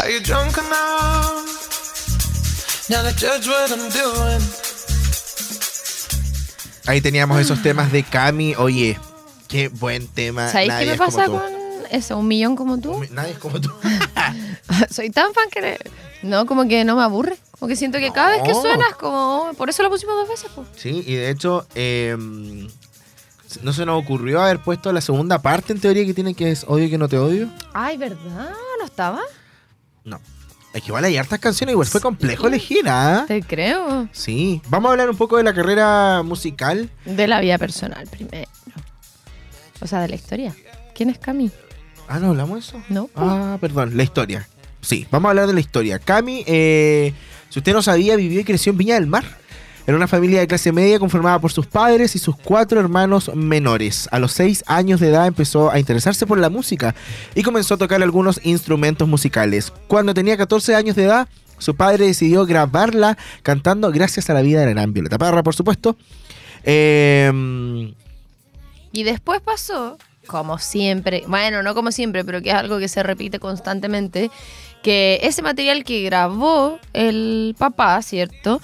Are you drunk enough now to judge what I'm doing? Ahí teníamos esos temas de Cami. Oye, qué buen tema. ¿Sabéis qué me pasa con eso? Un millón como tú. Nadie es como tú. Soy tan fan que no, como que no me aburre. Como que siento que cada vez que No. suena es como. Por eso lo pusimos dos veces, pues. Sí, y de hecho, eh, no se nos ocurrió haber puesto la segunda parte en teoría que tiene que es Odio que no te odio. Ay, ¿verdad? ¿No estaba? No. Es que igual hay hartas canciones, igual fue complejo elegir, ¿ah? Te creo. Sí. Vamos a hablar un poco de la carrera musical. De la vida personal primero. O sea, de la historia. ¿Quién es Cami? Ah, ¿no hablamos de eso? No. Ah, perdón, la historia. Sí, vamos a hablar de la historia. Cami, eh, si usted no sabía, vivió y creció en Viña del Mar. En una familia de clase media conformada por sus padres y sus cuatro hermanos menores. A los seis años de edad empezó a interesarse por la música y comenzó a tocar algunos instrumentos musicales. Cuando tenía 14 años de edad, su padre decidió grabarla cantando Gracias a la vida de la gran Violeta Parra, por supuesto. Eh, Y después pasó, como siempre, bueno, no como siempre, pero que es algo que se repite constantemente, que ese material que grabó el papá, ¿cierto?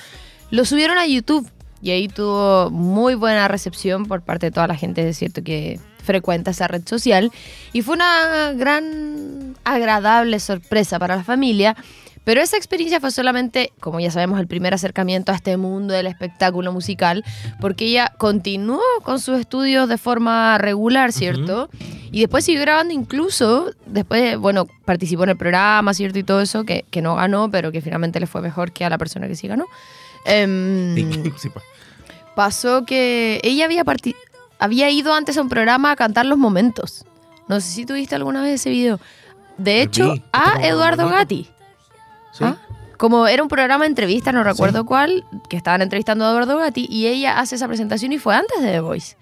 Lo subieron a YouTube y ahí tuvo muy buena recepción por parte de toda la gente, ¿cierto? Que frecuenta esa red social. Y fue una gran, agradable sorpresa para la familia. Pero esa experiencia fue solamente, como ya sabemos, el primer acercamiento a este mundo del espectáculo musical, porque ella continuó con sus estudios de forma regular, ¿cierto? Y después siguió grabando incluso, después, bueno, participó en el programa, ¿cierto? Y todo eso, que, que no ganó, pero que finalmente le fue mejor que a la persona que sí ganó. Em, sí, pues. pasó que ella había, había ido antes a un programa a cantar los momentos. No sé si tuviste alguna vez ese video. De hecho, vi, a Eduardo. Gatti. Sí. ¿Ah? Como era un programa de entrevista, no recuerdo cuál, que estaban entrevistando a Eduardo Gatti y ella hace esa presentación y fue antes de The Voice.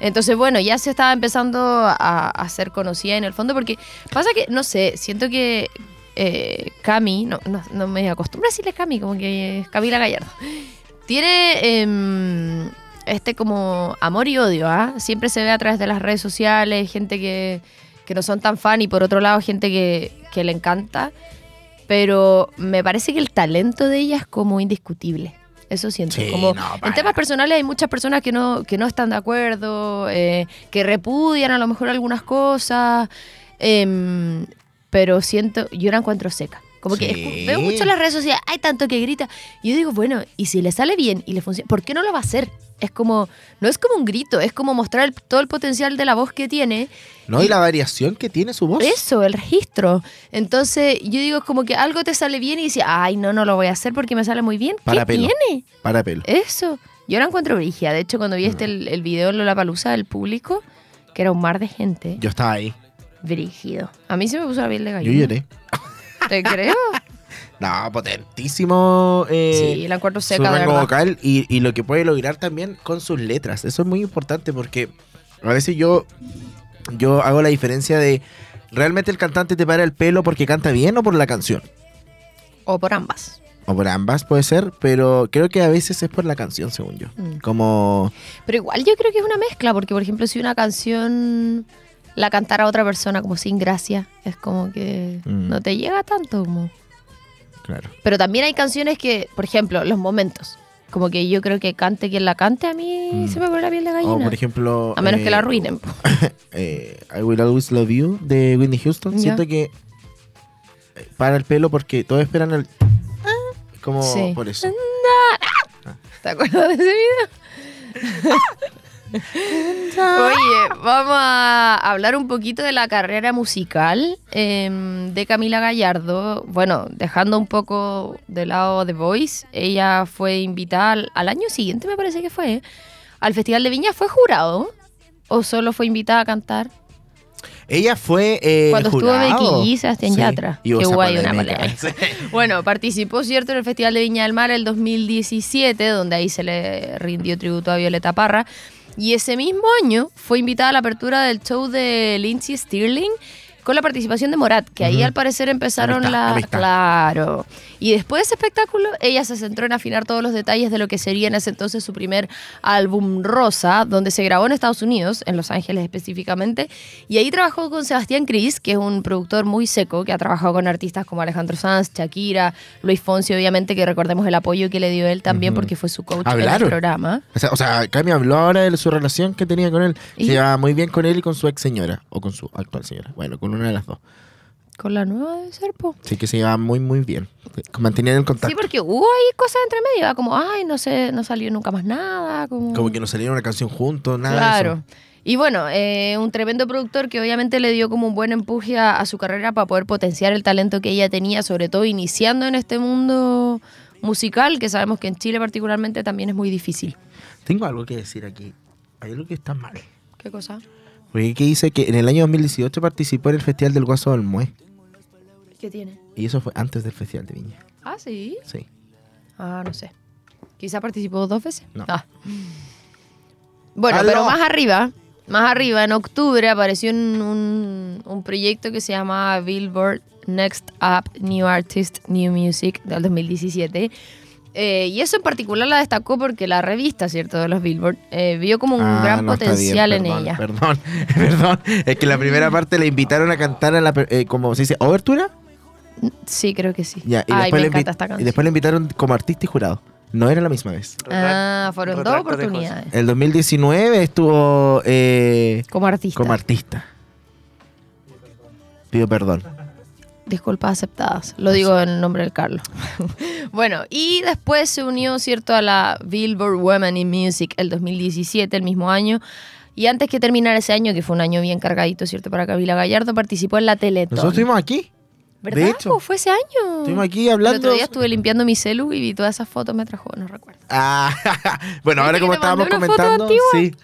Entonces, bueno, ya se estaba empezando a, a ser conocida en el fondo porque pasa que, no sé, siento que eh, Cami, no, no, no me acostumbro a decirle Cami, como que es Camila Gallardo, tiene em, este como amor y odio, ¿ah? Siempre se ve a través de las redes sociales, gente que, que no son tan fan y por otro lado gente que, que le encanta, pero me parece que el talento de ella es como indiscutible. Eso siento. Sí, como no, en temas personales hay muchas personas que no, que no están de acuerdo, eh, que repudian a lo mejor algunas cosas, em, pero siento, yo la encuentro seca. Como que Sí. veo mucho en las redes sociales, hay tanto que grita. Y yo digo, bueno, y si le sale bien y le funciona, ¿por qué no lo va a hacer? Es como, no es como un grito, es como mostrar el- todo el potencial de la voz que tiene. No, y la variación que tiene su voz. Eso, el registro. Entonces, yo digo, es como que algo te sale bien y dices, ay, no, no lo voy a hacer porque me sale muy bien. Para ¿Qué pelo. tiene? Para pelo. Eso. Yo la encuentro brigia. De hecho, cuando vi Mm. este, el, el video en la palusa del público, que era un mar de gente, Yo estaba ahí. Brígido. A mí se me puso la piel de Yo gallina. lloré. ¿Te creo? No, potentísimo. eh, sí, la su seca, de rango vocal y, y lo que puede lograr también con sus letras. Eso es muy importante porque a veces yo, yo hago la diferencia de realmente el cantante te para el pelo porque canta bien o por la canción. O por ambas. O por ambas puede ser, pero creo que a veces es por la canción, según yo. Mm. Como... Pero igual yo creo que es una mezcla, porque por ejemplo, si una canción la cantara otra persona como sin gracia, es como que Mm. no te llega tanto como... Claro. Pero también hay canciones que, por ejemplo, los momentos. Como que yo creo que cante quien la cante, a mí Mm. se me pone la piel de gallina. O por ejemplo... a menos que la eh, arruinen. eh, I Will Always Love You de Whitney Houston. Siento que eh, para el pelo porque todos esperan el... Como Sí. por eso. ¿Te acuerdas de ese video? Oye, vamos a hablar un poquito de la carrera musical em, de Camila Gallardo. Bueno, dejando un poco de lado The Voice, ella fue invitada al, al año siguiente, me parece que fue, ¿eh? al Festival de Viña. ¿Fue jurado? ¿O solo fue invitada a cantar? Ella fue eh, Cuando estuvo. Becky G, Sebastián Yatra. y ahí una. Bueno, participó, ¿cierto?, en el Festival de Viña del Mar el 2017, donde ahí se le rindió tributo a Violeta Parra. Y ese mismo año fue invitada a la apertura del show de Lindsay Stirling, con la participación de Morat, que ahí al parecer empezaron la... amistad. Claro. Y después de ese espectáculo, ella se centró en afinar todos los detalles de lo que sería en ese entonces su primer álbum Rosa, donde se grabó en Estados Unidos, en Los Ángeles específicamente, y ahí trabajó con Sebastián Cris, que es un productor muy seco, que ha trabajado con artistas como Alejandro Sanz, Shakira, Luis Fonsi, obviamente, que recordemos el apoyo que le dio él también, porque fue su coach en el programa. O sea, o sea, Cami habló ahora de su relación que tenía con él. Se llevaba muy bien con él y con su ex señora. O con su actual señora. Bueno, con una de las dos. Con la nueva de Serpo. Sí que se llevaba muy, muy bien. Mantenían el contacto. Sí, porque hubo ahí cosas entre medio, ¿verdad? como, ay, no sé, no salió nunca más nada. Como, Como que no salieron una canción juntos, nada de Claro. eso. Y bueno, eh, un tremendo productor que obviamente le dio como un buen empuje a, a su carrera para poder potenciar el talento que ella tenía, sobre todo iniciando en este mundo musical, que sabemos que en Chile particularmente también es muy difícil. Tengo algo que decir aquí. Hay algo que está mal. ¿Qué cosa? Porque aquí dice que en el año 2018 participó en el Festival del Guaso del Mue. ¿Qué tiene? Y eso fue antes del Festival de Viña. Ah, sí. Sí. Ah, no sé. Quizá participó dos veces. No. Ah. Bueno, ¡Aló! pero más arriba, más arriba, en octubre apareció en un, un proyecto que se llama Billboard Next Up New Artist New Music del 2017. Eh, y eso en particular la destacó porque la revista, ¿cierto? De los Billboard eh, vio como un Ah, gran no, potencial bien, en ella. Perdón, perdón. Es que la primera parte le invitaron a cantar a la, eh, como se dice, ¿obertura? Sí, creo que sí. Ya, y, Ay, después me le encanta esta y canción. después le invitaron como artista y jurado. No era la misma vez. Ah, fueron dos oportunidades. El 2019 estuvo eh, Como artista. como artista. Pido perdón. Disculpas aceptadas. Lo digo en nombre del Carlos. bueno, y después se unió, ¿cierto?, a la Billboard Women in Music el 2017, el mismo año. Y antes que terminara ese año, que fue un año bien cargadito, ¿cierto?, para Camila Gallardo, participó en la Teletón. Nosotros estuvimos aquí. ¿Verdad? de hecho. Fue ese año. Estuvimos aquí El hablando. otro día estuve limpiando mi celu y vi todas esas fotos, me trajo, no recuerdo. Ah, bueno, ¿Viste ahora como estábamos comentando, sí.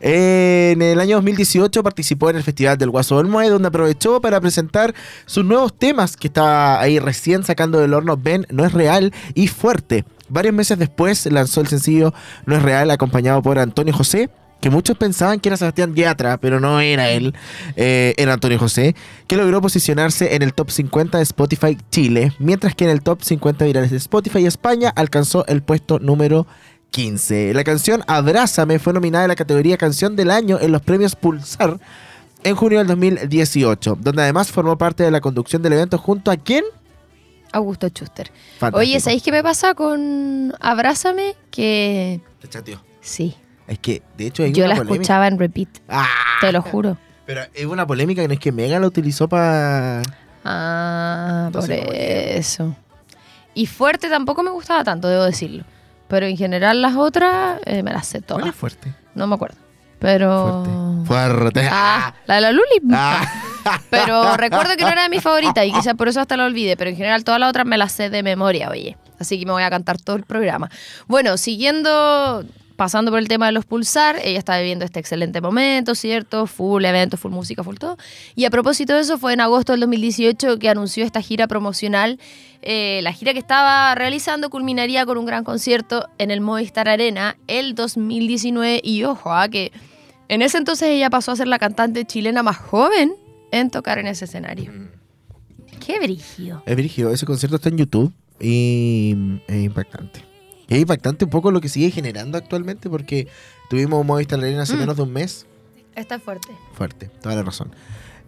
En el año 2018 participó en el Festival del Guaso del Mue, donde aprovechó para presentar sus nuevos temas que estaba ahí recién sacando del horno. Ven, no es real y fuerte. Varios meses después lanzó el sencillo No es real, acompañado por Antonio José. Que muchos pensaban que era Sebastián Yatra, pero no era él, eh, era Antonio José, que logró posicionarse en el top 50 de Spotify Chile, mientras que en el top 50 virales de Spotify España alcanzó el puesto número 15. La canción Abrázame fue nominada en la categoría Canción del Año en los premios Pulsar en junio del 2018, donde además formó parte de la conducción del evento junto a quién? Augusto Schuster. Fantástico. Oye, ¿sabéis qué me pasa con Abrázame? Que Te chateó. sí, Es que, de hecho, hay yo una la polémica. escuchaba en repeat, Ah, te lo juro. Pero es una polémica que no es que Mega la utilizó para... Ah, por Entonces, eso. Y fuerte tampoco me gustaba tanto, debo decirlo. Pero en general las otras eh, me las sé ¿Cuál todas. es fuerte? No me acuerdo. Pero. Fuerte. Fuerte. Ah, la de la Luli. Ah. Pero recuerdo que no era de mi favorita y quizás por eso hasta la olvidé. Pero en general todas las otras me las sé de memoria, oye. Así que me voy a cantar todo el programa. Bueno, siguiendo, pasando por el tema de los pulsar, ella está viviendo este excelente momento, ¿cierto? Full evento, full música, full todo. Y a propósito de eso, fue en agosto del 2018 que anunció esta gira promocional. Eh, la gira que estaba realizando culminaría con un gran concierto en el Movistar Arena el 2019. Y ojo, ah, que en ese entonces ella pasó a ser la cantante chilena más joven en tocar en ese escenario. Qué brillo. Es brígido. Ese concierto está en YouTube y es impactante. Es impactante un poco lo que sigue generando actualmente porque tuvimos Movistar Arena hace Mm. menos de un mes. Está fuerte. Fuerte, toda la razón.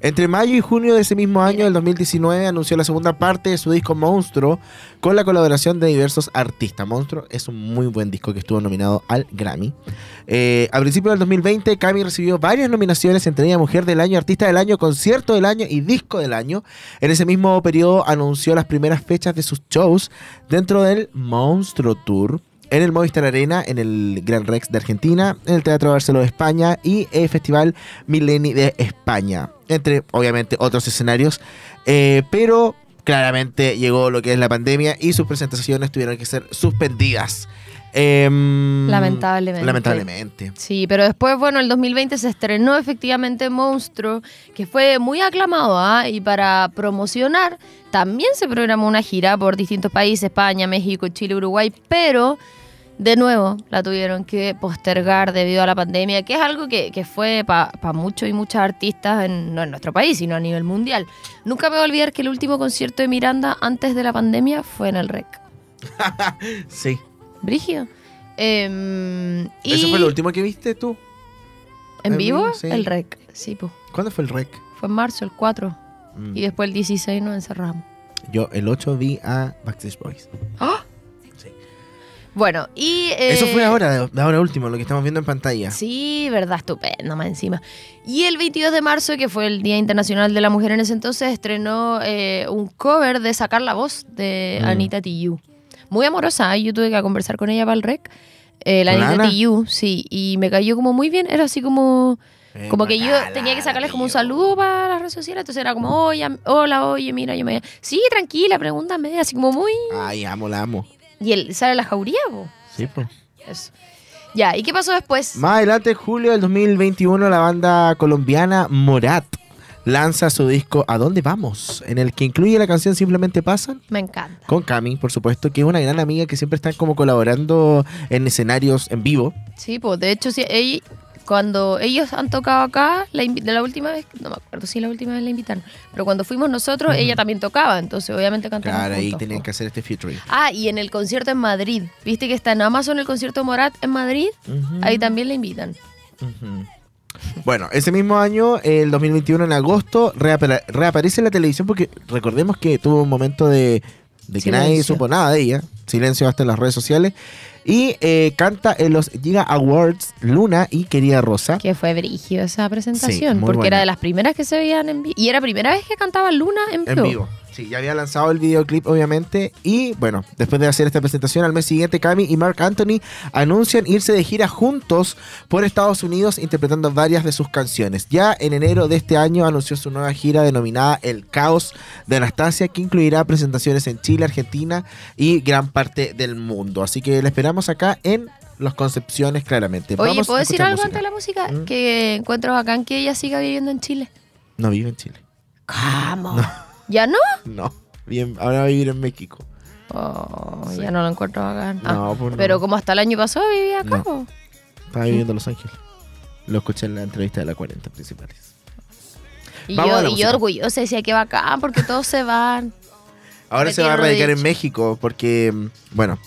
Entre mayo y junio de ese mismo año, del 2019, anunció la segunda parte de su disco Monstruo con la colaboración de diversos artistas. Monstruo es un muy buen disco que estuvo nominado al Grammy. Eh, a principios del 2020, Cami recibió varias nominaciones, entre ellas Mujer del Año, Artista del Año, Concierto del Año y Disco del Año. En ese mismo periodo anunció las primeras fechas de sus shows dentro del Monstruo Tour en el Movistar Arena, en el Gran Rex de Argentina, en el Teatro Barceló de España y el Festival Mileni de España, entre obviamente otros escenarios, eh, pero claramente llegó lo que es la pandemia y sus presentaciones tuvieron que ser suspendidas. Em, Lamentablemente. Lamentablemente. Sí, pero después, bueno, el 2020 se estrenó efectivamente Monstruo, que fue muy aclamado, ¿ah? Y para promocionar, también se programó una gira por distintos países, España, México, Chile, Uruguay, pero de nuevo la tuvieron que postergar debido a la pandemia, que es algo que, que fue para muchos y muchas artistas, en, no en nuestro país, sino a nivel mundial. Nunca me voy a olvidar que el último concierto de Miranda antes de la pandemia fue en el REC. Sí. Brígido. Em, y ¿Eso fue lo último que viste tú? ¿En en vivo? vivo? Sí. El REC, sí, pues. ¿Cuándo fue el rec? Fue en marzo, el 4. Mm. Y después el 16 nos encerramos. Yo el 8 vi a Backstage Boys. ¡Ah! Bueno, y... Eso eh, fue ahora, de, ahora último, lo que estamos viendo en pantalla. Sí, verdad, estupendo, más encima. Y el 22 de marzo, que fue el Día Internacional de la Mujer en ese entonces, estrenó eh, un cover de Sacar la Voz de Mm. Anita Tijoux. Muy amorosa, ¿eh? yo tuve que conversar con ella para el rec. Eh, la ¿Con Anita? Tijoux, sí, y me cayó como muy bien, era así como... Eh, Como que yo tenía que sacarles como un saludo para las redes sociales, entonces era como, oye, hola, oye, mira, yo me... Sí, tranquila, pregúntame, así como muy... Ay, amo, la amo. Y él sale la jauría, po. Sí, pues. Eso. Ya, ¿y qué pasó después? Más adelante, en julio del 2021, la banda colombiana Morat lanza su disco ¿A dónde vamos? En el que incluye la canción Simplemente Pasan. Me encanta. Con Cami, por supuesto, que es una gran amiga que siempre están como colaborando en escenarios en vivo. Sí, pues de hecho, sí, ella- cuando ellos han tocado acá, la, de la última vez, no me acuerdo si la última vez la invitaron, pero cuando fuimos nosotros, ella también tocaba, entonces obviamente cantamos Claro, ahí juntos, tenían po. que hacer este featuring. Ah, y en el concierto en Madrid, viste que está en Amazon el concierto Morat en Madrid, ahí también la invitan. Bueno, ese mismo año, el 2021, en agosto, reapare- reaparece en la televisión porque recordemos que tuvo un momento de, de que nadie supo nada de ella. Silencio hasta en las redes sociales. Y eh, canta en los Giga Awards Luna y Querida Rosa. Que fue brígido esa presentación, muy porque buena. era de las primeras que se veían en vivo. Y era primera vez que cantaba Luna en vivo. En vivo. Sí, ya había lanzado el videoclip, obviamente. Y bueno, después de hacer esta presentación, al mes siguiente, Cami y Mark Anthony anuncian irse de gira juntos por Estados Unidos, interpretando varias de sus canciones. Ya en enero de este año anunció su nueva gira denominada El Caos de Anastasia, que incluirá presentaciones en Chile, Argentina y gran parte del mundo. Así que la esperamos acá en Los Concepciones, claramente. Oye, Vamos ¿puedo a decir algo música. antes de la música? Mm. Que encuentro bacán que ella siga viviendo en Chile. No vive en Chile. ¿Cómo? ¿Ya no? No. Bien, ahora va a vivir en México. Oh, Sí. ya no lo encuentro bacán. No, Ah, pues no. Pero como hasta el año pasado vivía acá. No. Estaba viviendo en Los Ángeles. Lo escuché en la entrevista de la 40 principales. Y Vamos a yo, la y yo orgullosa decía que bacán porque todos se van. Ahora se va a radicar en. México porque, mm, bueno,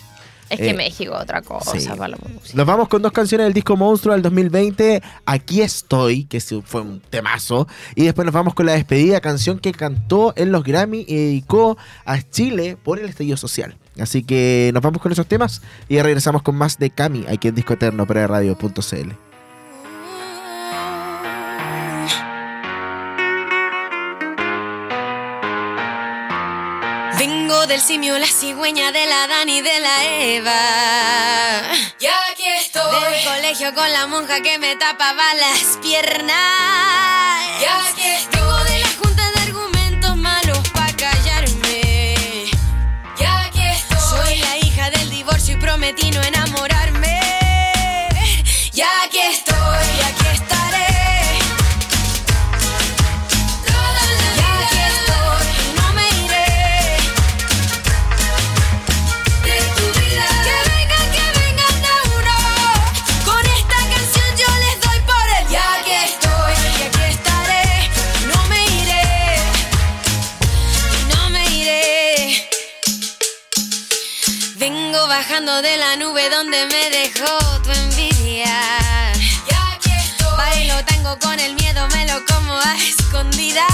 Es que Eh, México otra cosa sí. para la música. nos vamos con dos canciones del disco Monstruo del 2020. Aquí estoy, que fue un temazo. Y después nos vamos con la despedida, canción que cantó en los Grammy y dedicó a Chile por el estallido social. Así que nos vamos con esos temas y regresamos con más de Cami aquí en Disco Eterno para radio.cl. del simio, la cigüeña de la Dani y de la Eva. Y aquí estoy. Del colegio con la monja que me tapaba las piernas. Y aquí estoy. Bajando de la nube donde me dejó tu envidia. Y aquí estoy. Bailo tango con el miedo, me lo como a escondidas.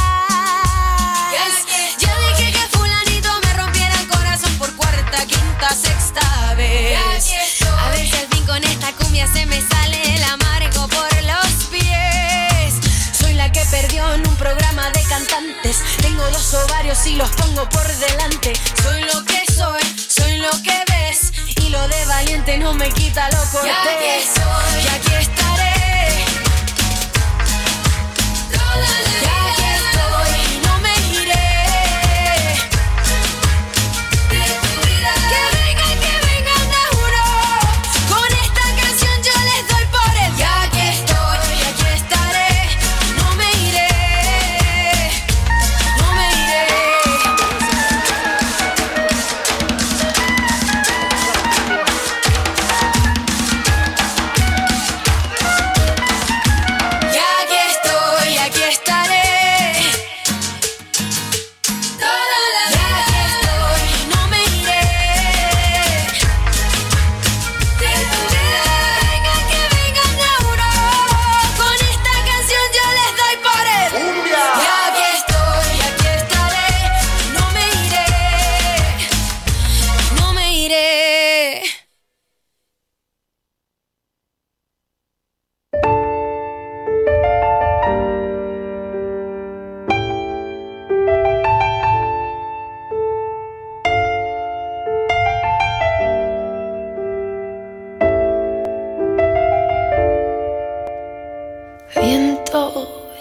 Yo dije que fulanito me rompiera el corazón por cuarta, quinta, sexta vez. A ver si al fin con esta cumbia se me sale el amargo por los pies. Soy la que perdió en un programa de cantantes. Tengo los ovarios y los pongo por delante. Soy lo que soy, soy lo que. Lo de valiente no me quita lo cortés. Y aquí estaré. Y aquí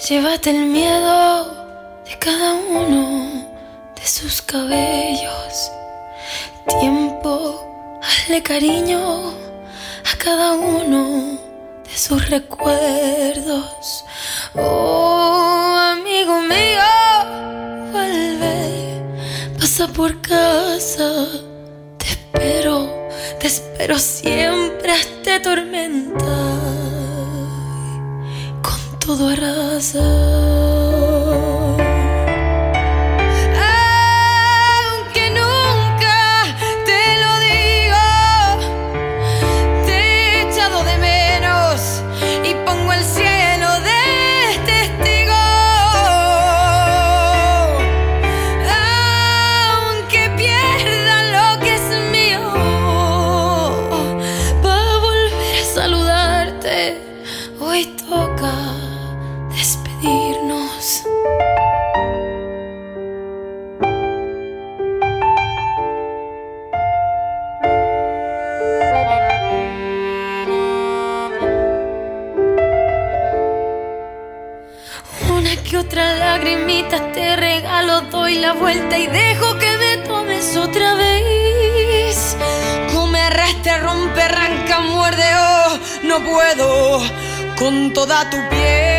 Llévate el miedo de cada uno de sus cabellos. Tiempo, hazle cariño a cada uno de sus recuerdos. Oh, amigo mío, vuelve, pasa por casa. Te espero, te espero siempre hasta tormenta. Todo arrasa. Doy la vuelta y dejo que me tomes otra vez. Come, arrastra, rompe, arranca, muerde, oh, no puedo con toda tu piel.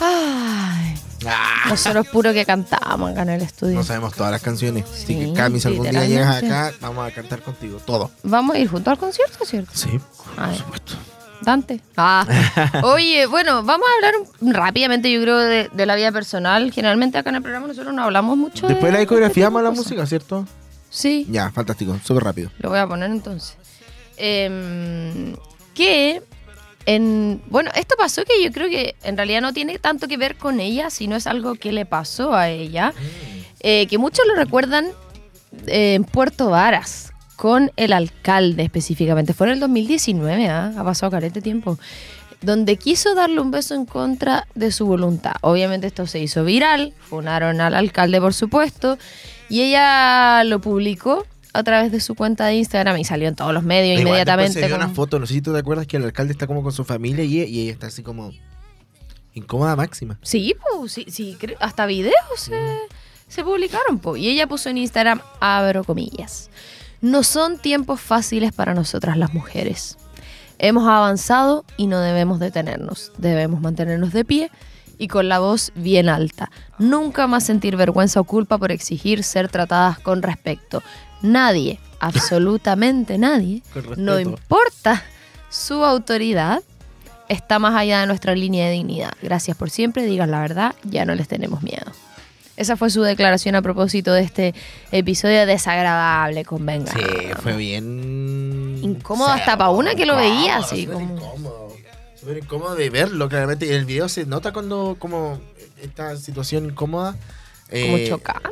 Ay, Ah, nosotros puro que cantamos acá en el estudio. no sabemos todas las canciones. Así Sí, que Cami, si algún día llegas acá, vamos a cantar contigo. Todo. Vamos a ir juntos al concierto, ¿cierto? Sí, Ay. por supuesto. Dante. Ah. Oye, bueno, vamos a hablar rápidamente, yo creo, de, de la vida personal. Generalmente acá en el programa nosotros no hablamos mucho Después de la este discografía, a la música, ¿cierto? Sí, Ya, fantástico. Súper rápido. lo voy a poner entonces. Em, que en. Bueno, esto pasó que yo creo que en realidad no tiene tanto que ver con ella, sino es algo que le pasó a ella. eh, que muchos lo recuerdan eh, en Puerto Varas, con el alcalde específicamente. Fue en el 2019, ¿ah? ha pasado carete tiempo. Donde quiso darle un beso en contra de su voluntad. Obviamente esto se hizo viral, funaron al alcalde por supuesto, y ella lo publicó a través de su cuenta de Instagram y salió en todos los medios inmediatamente. se como- una foto, no sé si tú te acuerdas que el alcalde está como con su familia y, y ella está así como incómoda máxima. Sí, pues, sí, sí, hasta videos se, se publicaron, po. Y ella puso en Instagram, abro comillas. No son tiempos fáciles para nosotras las mujeres. Hemos avanzado y no debemos detenernos. Debemos mantenernos de pie y con la voz bien alta. Nunca más sentir vergüenza o culpa por exigir ser tratadas con respeto. Nadie, absolutamente nadie, no importa su autoridad, está más allá de nuestra línea de dignidad. Gracias por siempre, digan la verdad, ya no les tenemos miedo. Esa fue su declaración a propósito de este episodio desagradable, convenga. Sí, fue bien. Incómodo hasta pa' una que lo veía, así como- incómodo. Súper incómodo de verlo, claramente. Y en el video se nota cuando, como, esta situación incómoda. Como eh, chocante.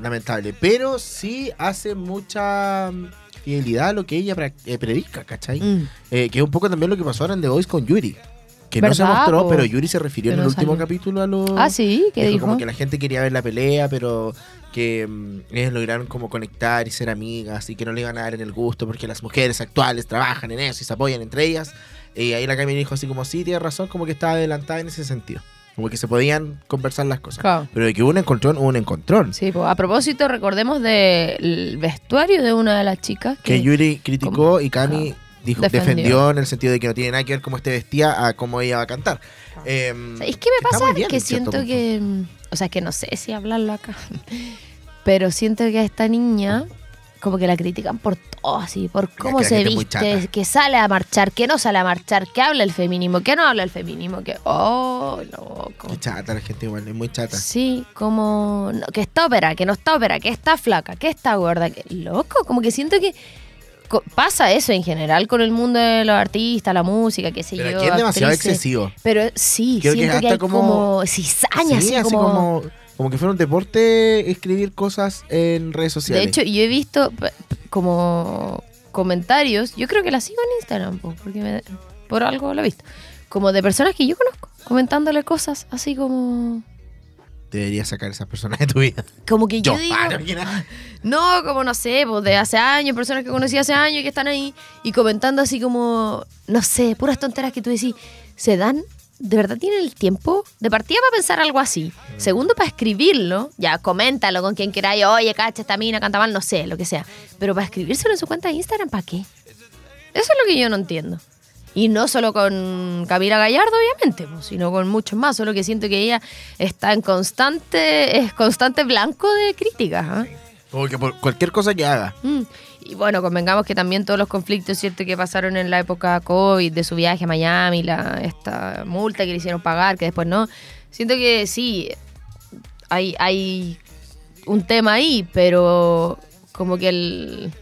Lamentable. Pero sí hace mucha mm, fidelidad a lo que ella eh, predica, ¿cachai? Mm. Eh, que es un poco también lo que pasó ahora en The Voice con Yuri. Que no se ¿Verdad, mostró, pero Yuri se refirió en el último salió. capítulo a los... Ah, sí, ¿qué dijo? Como que la gente quería ver la pelea, pero que mm, ellos lograron como conectar y ser amigas y que no le iban a dar en el gusto porque las mujeres actuales trabajan en eso y se apoyan entre ellas. Y ahí la Cami dijo así como, sí, tienes razón, como que estaba adelantada en ese sentido. Como que se podían conversar las cosas. Claro. Pero de que hubo un encontrón, hubo un encontrón. Sí, pues, a propósito, recordemos del vestuario de una de las chicas. Que Yuri criticó como- y Cami dijo, Defendió. defendió. en el sentido de que no tiene nada que ver cómo esté vestida a cómo ella va a cantar. Em, ¿Sabéis qué me pasa? bien, que siento punto. que. O sea, que no sé si hablarlo acá. Pero siento que a esta niña, como que la critican por todo, así, por cómo se muy viste, que sale a marchar, que no sale a marchar, que habla el feminismo, que no habla el feminismo, que. ¡Oh, loco! Qué chata la gente igual, es muy chata. Sí, como no, que está ópera, que no está ópera, que está flaca, que está gorda, que loco, como que siento que pasa eso en general con el mundo de los artistas, la música, qué sé Pero yo. aquí es demasiado actrices. excesivo. Pero sí, Creo que siento que, hay como- como, cizaña, Sí, así, como... como que fuera un deporte escribir cosas en redes De sociales. hecho, yo he visto como comentarios, yo creo que la sigo en Instagram, po, porque me- por algo la he visto, como de personas que yo conozco, comentándole cosas así como... deberías sacar esas personas de tu vida. Como que yo, Yo, digo... ah, no. No, como no sé, pues de hace años, personas que conocí hace años y que están ahí y comentando así como, no sé, puras tonteras que tú decís, ¿se dan? ¿De verdad tienen el tiempo? De partida para pensar algo así. Segundo, para escribirlo, ya coméntalo con quien queráis, oye, cacha, esta mina canta mal, no sé, lo que sea. Pero para escribírselo en su cuenta de Instagram, ¿para qué? Eso es lo que yo no entiendo. Y no solo con Camila Gallardo, obviamente, pues, sino con muchos más. Solo que siento que ella está en constante, es constante blanco de críticas. ¿ah? Como que por cualquier cosa que haga. Mm. Y bueno, convengamos que también todos los conflictos, ¿cierto? Que pasaron en la época COVID, de su viaje a Miami, la, esta multa que le hicieron pagar, que después no. Siento que sí, hay, hay un tema ahí, pero como que el...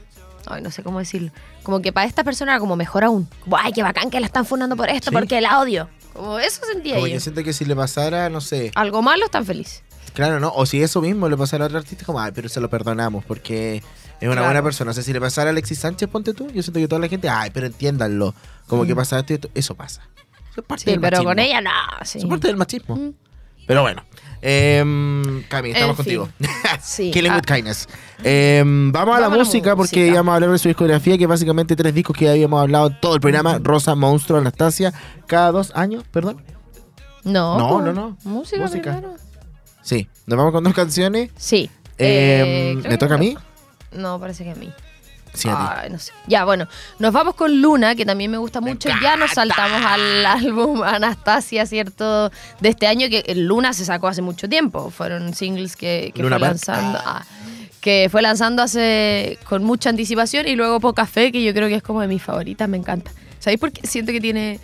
Ay, no sé cómo decirlo. Como que para esta persona era como mejor aún. Como, ay, qué bacán que la están fundando por esto, Sí. porque la odio. Como eso sentía Como yo. que siento que si le pasara, no sé, Algo malo, están felices. claro, ¿no? O si eso mismo le pasara a otro artista, como, ay, pero se lo perdonamos porque es una Claro. buena persona. O sea, si le pasara a Alexis Sánchez, ponte tú, yo siento que toda la gente, ay, pero entiéndanlo. Como que pasa esto y esto. Eso pasa. Eso es parte Sí, del pero machismo. con ella no. Sí. Eso es parte del machismo. Mm. Pero bueno. Em, Cami, estamos En contigo. Sí. Killing Ah. with Kindness. Em, vamos a la a música porque íbamos a hablar de su discografía, que es básicamente tres discos que habíamos hablado en todo el programa: Rosa, Monstruo, Anastasia, cada dos años, perdón. No, No, no, no. Música, Música. primero. Sí, nos vamos con dos canciones. Sí. Em, Eh, ¿Me toca a mí? No, parece que a mí. Sí, a. Ay, no sé. Ya, bueno, nos vamos con Luna, que también me gusta Me mucho. Ya nos saltamos al álbum Anastasia, ¿cierto? De este año, que Luna se sacó hace mucho tiempo. Fueron singles que, que Luna fue lanzando. ah, que fue lanzando hace con mucha anticipación y luego Poca Fe, que yo creo que es como de mis favoritas, me encanta. ¿Sabéis por qué? Siento que tiene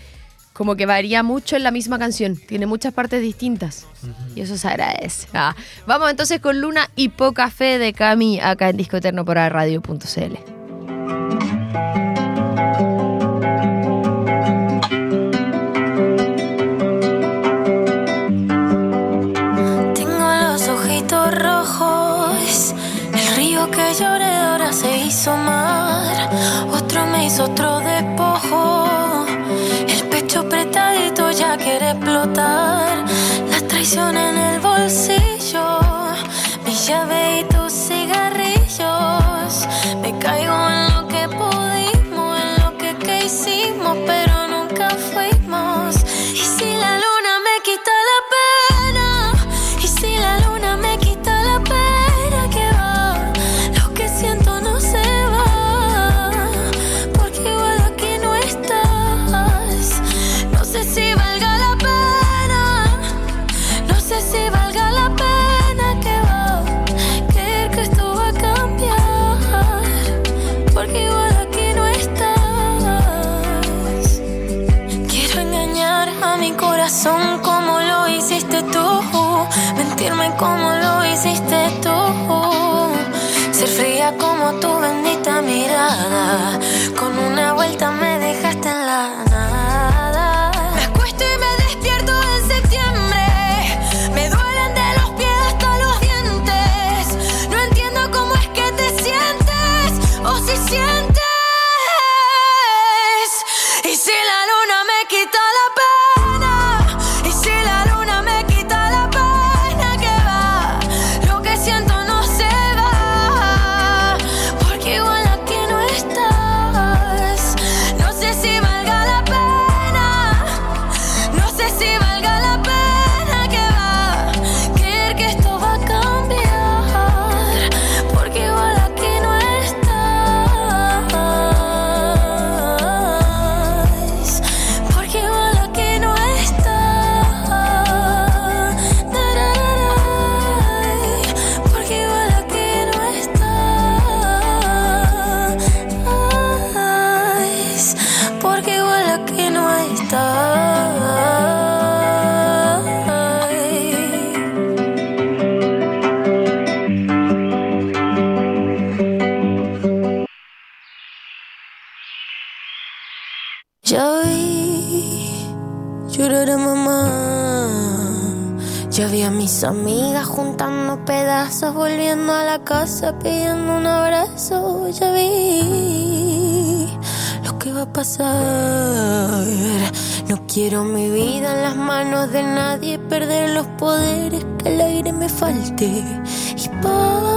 como que varía mucho en la misma canción, tiene muchas partes distintas y eso se agradece. Ah, vamos entonces con Luna y Poca Fe de Cami acá en Disco Eterno por radio.cl. Tengo los ojitos rojos. El río que lloré ahora se hizo mar. Otro me hizo otro despojo. Explotar. La traición en el bolsillo. Mi llave y tus cigarrillos. Me caigo en lo que pudimos, en lo que, que hicimos, pero Ya vi a mis amigas juntando pedazos, volviendo a la casa pidiendo un abrazo. Ya vi lo que va a pasar. No quiero mi vida en las manos de nadie, perder los poderes, que el aire me falte. Y para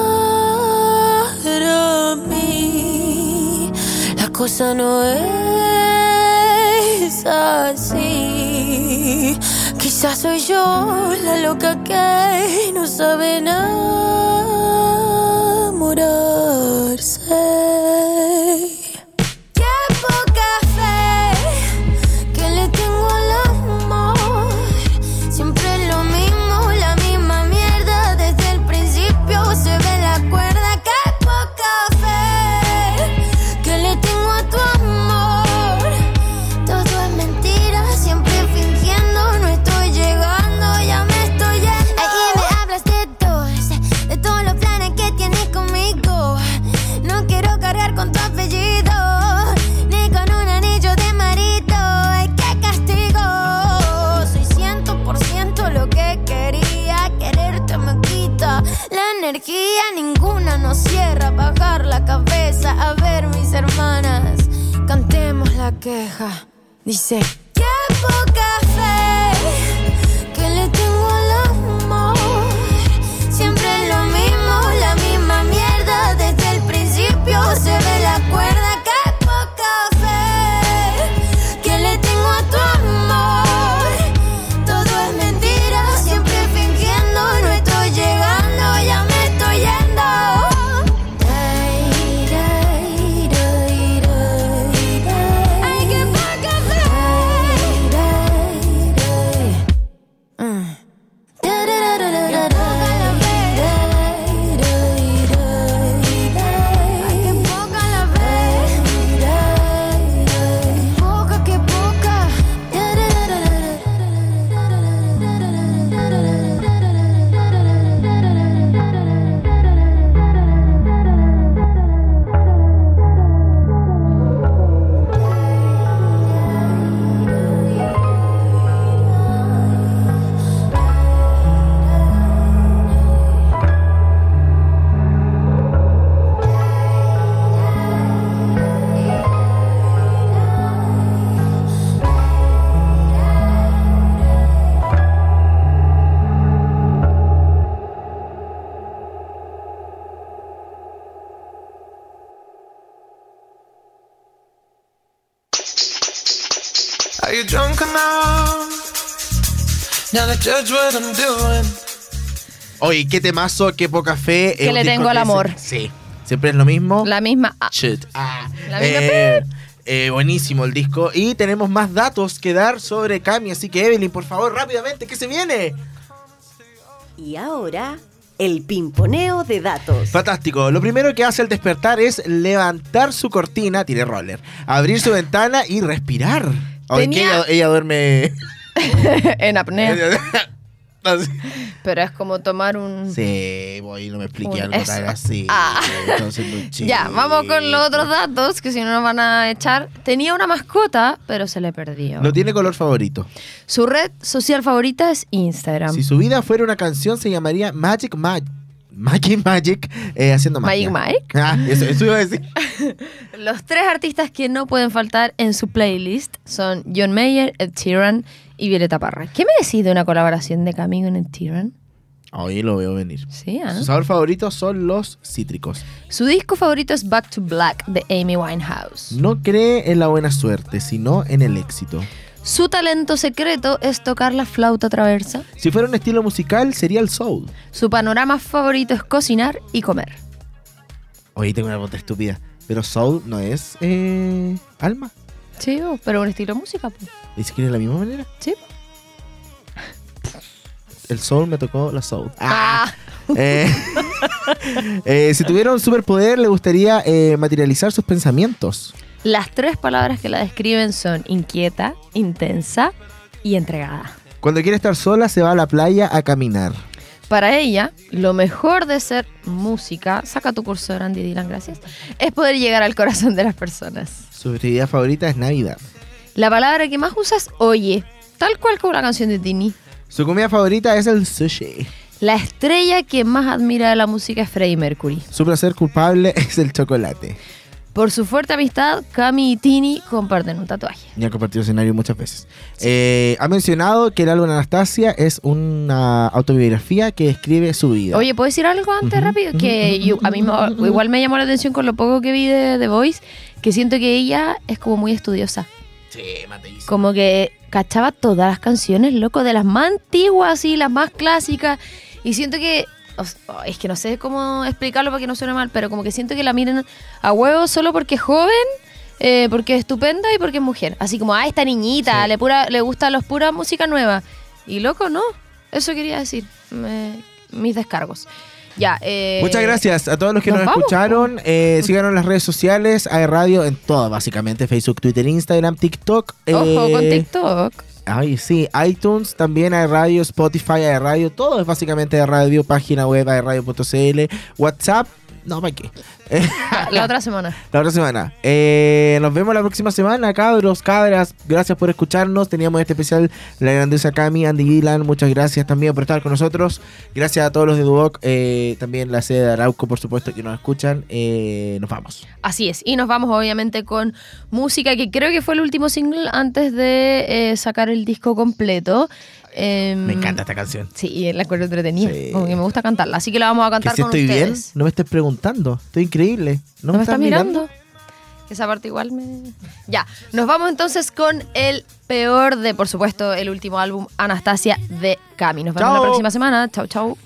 mí, la cosa no es así. Quizás soy yo la loca que no sabe enamorarse. Oye, qué temazo, qué poca fe. Que le tengo al amor. Sí, siempre es lo mismo. La misma. ah, Shit. Ah. La misma Eh, eh, buenísimo el disco. Y tenemos más datos que dar sobre Cami. Así que, Evelyn, por favor, rápidamente, ¿qué se viene? Y ahora, el pimponeo de datos. Fantástico. Lo primero que hace al despertar es levantar su cortina, tiene roller, abrir su ventana y respirar. Tenía- ella, ella duerme. en apnea. Pero es como tomar un. Sí, voy, no me expliqué algo eso. así. Ah. Entonces, Ya, vamos con los otros datos que si no nos van a echar. Tenía una mascota, pero se le perdió. No tiene color favorito. Su red social favorita es Instagram. Si su vida fuera una canción, se llamaría Magic Magic. Magic Magic, eh, haciendo magia. Magic Mike. Ah, eso, eso iba a decir. Los tres artistas que no pueden faltar en su playlist son John Mayer, Ed Sheeran y Violeta Parra. ¿Qué me decís de una colaboración de Camilo en Ed Sheeran? Hoy lo veo venir. Sí, ¿ah? Su sabor favorito son los cítricos. Su disco favorito es Back to Black de Amy Winehouse. No cree en la buena suerte, sino en el éxito. Su talento secreto es tocar la flauta traversa. Si fuera un estilo musical, sería el soul. Su panorama favorito es cocinar y comer. Oye, tengo una pregunta estúpida. Pero soul no es eh, alma. Sí, pero un estilo de música. pues. ¿Y se quiere de la misma manera? Sí. El soul me tocó la soul. Ah. Eh, eh, si tuviera un superpoder, le gustaría eh, materializar sus pensamientos. Las tres palabras que la describen son inquieta, intensa y entregada. Cuando quiere estar sola, se va a la playa a caminar. Para ella, lo mejor de ser música, saca tu curso de Randy Dylan, gracias, es poder llegar al corazón de las personas. Su festividad favorita es Navidad. La palabra que más usa es oye, tal cual como la canción de Tini. Su comida favorita es el sushi. La estrella que más admira de la música es Freddie Mercury. Su placer culpable es el chocolate. Por su fuerte amistad, Cami y Tini comparten un tatuaje. Y ha compartido escenario muchas veces. Eh, ha mencionado que el álbum Anastasia es una autobiografía que describe su vida. Oye, ¿puedo decir algo antes Ujú, rápido? ujú, Que yo- a mí me- igual me llamó la atención con lo poco que vi de The Voice, que siento que ella es como muy estudiosa. Sí, Mateísimo. Como que cachaba todas las canciones, loco, de las más antiguas y las más clásicas. Y siento que. O oh, es que no sé cómo explicarlo para que no suene mal, pero como que siento que la miren a huevo solo porque es joven, eh, porque es estupenda y porque es mujer. Así como, ah, esta niñita, Sí. le, pura, le gusta los pura música nueva. Y loco, no. Eso quería decir. Me- mis descargos. Ya. eh, Muchas gracias a todos los que nos nos, vamos, escucharon. Eh, síganos en las redes sociales, hay radio en todo, básicamente: Facebook, Twitter, Instagram, TikTok. Ojo con eh, TikTok. Ay, sí, iTunes, también hay radio, Spotify, hay radio, todo es básicamente de radio, página web, hay radio.cl, WhatsApp, no, ¿para qué? La otra semana. La otra semana. Eh, nos vemos la próxima semana, cabros, cabras. Gracias por escucharnos. Teníamos este especial la grandeza Cami, Andy Gillan. Muchas gracias también por estar con nosotros. Gracias a todos los de Duoc, eh, también la sede de Arauco, por supuesto, que nos escuchan. Eh, nos vamos. Así es. Y nos vamos obviamente con música que creo que fue el último single antes de eh, sacar el disco completo. Em, Me encanta esta canción. Sí, la encuentro entretenida. Sí. Como que me gusta cantarla. Así que la vamos a Que cantar si con estoy bien, no me estés preguntando. Estoy increíble. ¿No, ¿No me estás mirando? Esa parte igual me... Ya, nos vamos entonces con el peor de, por supuesto, el último álbum, Anastasia de Cami. Nos vemos la próxima semana. Chau, chau.